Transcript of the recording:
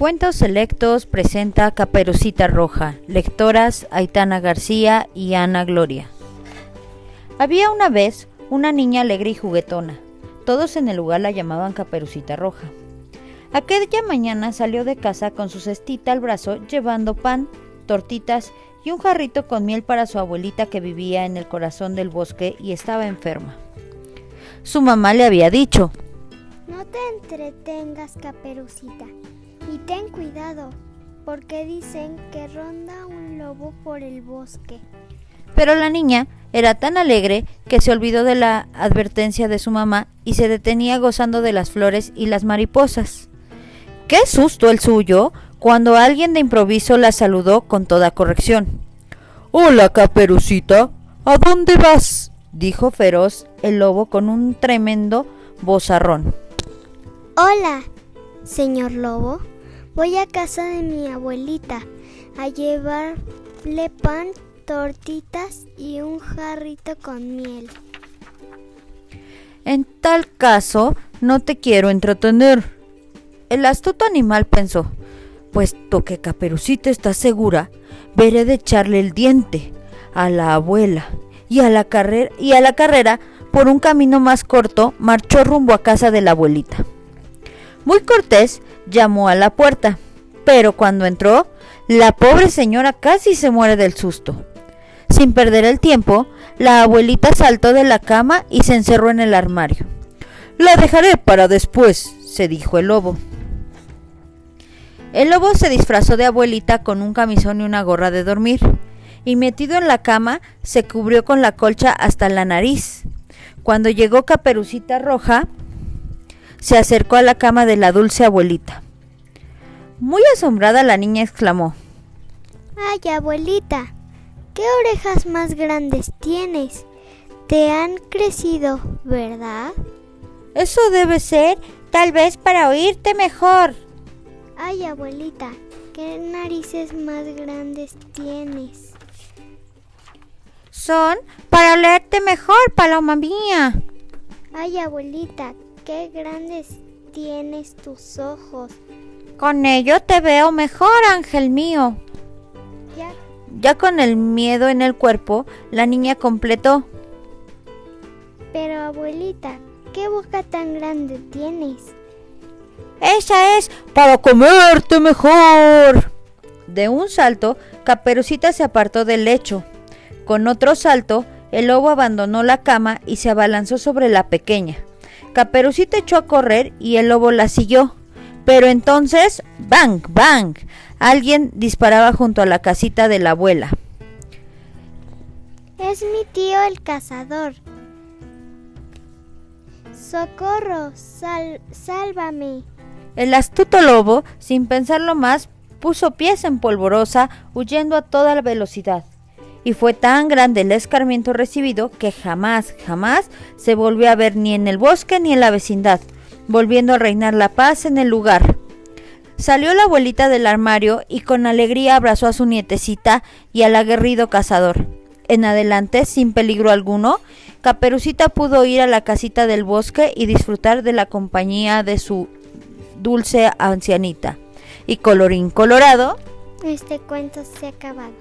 Cuentos Selectos presenta Caperucita Roja, lectoras Aitana García y Ana Gloria. Había una vez una niña alegre y juguetona. Todos en el lugar la llamaban Caperucita Roja. Aquella mañana salió de casa con su cestita al brazo llevando pan, tortitas y un jarrito con miel para su abuelita que vivía en el corazón del bosque y estaba enferma. Su mamá le había dicho, No te entretengas, Caperucita, y ten cuidado, porque dicen que ronda un lobo por el bosque. Pero la niña era tan alegre que se olvidó de la advertencia de su mamá y se detenía gozando de las flores y las mariposas. ¡Qué susto el suyo! cuando alguien de improviso la saludó con toda corrección. Hola, caperucita. ¿A dónde vas? dijo feroz el lobo con un tremendo bozarrón. Hola, señor lobo. Voy a casa de mi abuelita a llevarle pan, tortitas y un jarrito con miel. En tal caso, no te quiero entretener. El astuto animal pensó, puesto que Caperucita está segura, veré de echarle el diente a la abuela y a la carrera y a la carrera por un camino más corto marchó rumbo a casa de la abuelita. Muy cortés llamó a la puerta, pero cuando entró, la pobre señora casi se muere del susto. Sin perder el tiempo, la abuelita saltó de la cama y se encerró en el armario. La dejaré para después, se dijo el lobo. El lobo se disfrazó de abuelita con un camisón y una gorra de dormir, y metido en la cama se cubrió con la colcha hasta la nariz. Cuando llegó Caperucita Roja, se acercó a la cama de la dulce abuelita. Muy asombrada la niña exclamó, Ay, abuelita, ¿qué orejas más grandes tienes? Te han crecido, ¿verdad? Eso debe ser tal vez para oírte mejor. Ay, abuelita, ¿qué narices más grandes tienes? Son para leerte mejor, paloma mía. Ay, abuelita, qué grandes tienes tus ojos. Con ello te veo mejor, ángel mío. Ya, Ya con el miedo en el cuerpo, la niña completó. pero abuelita, ¿qué boca tan grande tienes? Esa es para comerte mejor. De un salto, Caperucita se apartó del lecho. Con otro salto, el lobo abandonó la cama y se abalanzó sobre la pequeña. Caperucita echó a correr y el lobo la siguió. Pero entonces, ¡bang, bang! Alguien disparaba junto a la casita de la abuela. Es mi tío el cazador. Socorro, sal, sálvame. El astuto lobo, sin pensarlo más, puso pies en polvorosa, huyendo a toda la velocidad. Y fue tan grande el escarmiento recibido que jamás, jamás se volvió a ver ni en el bosque ni en la vecindad, volviendo a reinar la paz en el lugar. Salió la abuelita del armario y con alegría abrazó a su nietecita y al aguerrido cazador. En adelante, sin peligro alguno, Caperucita pudo ir a la casita del bosque y disfrutar de la compañía de su dulce ancianita. Y colorín colorado, Este cuento se ha acabado.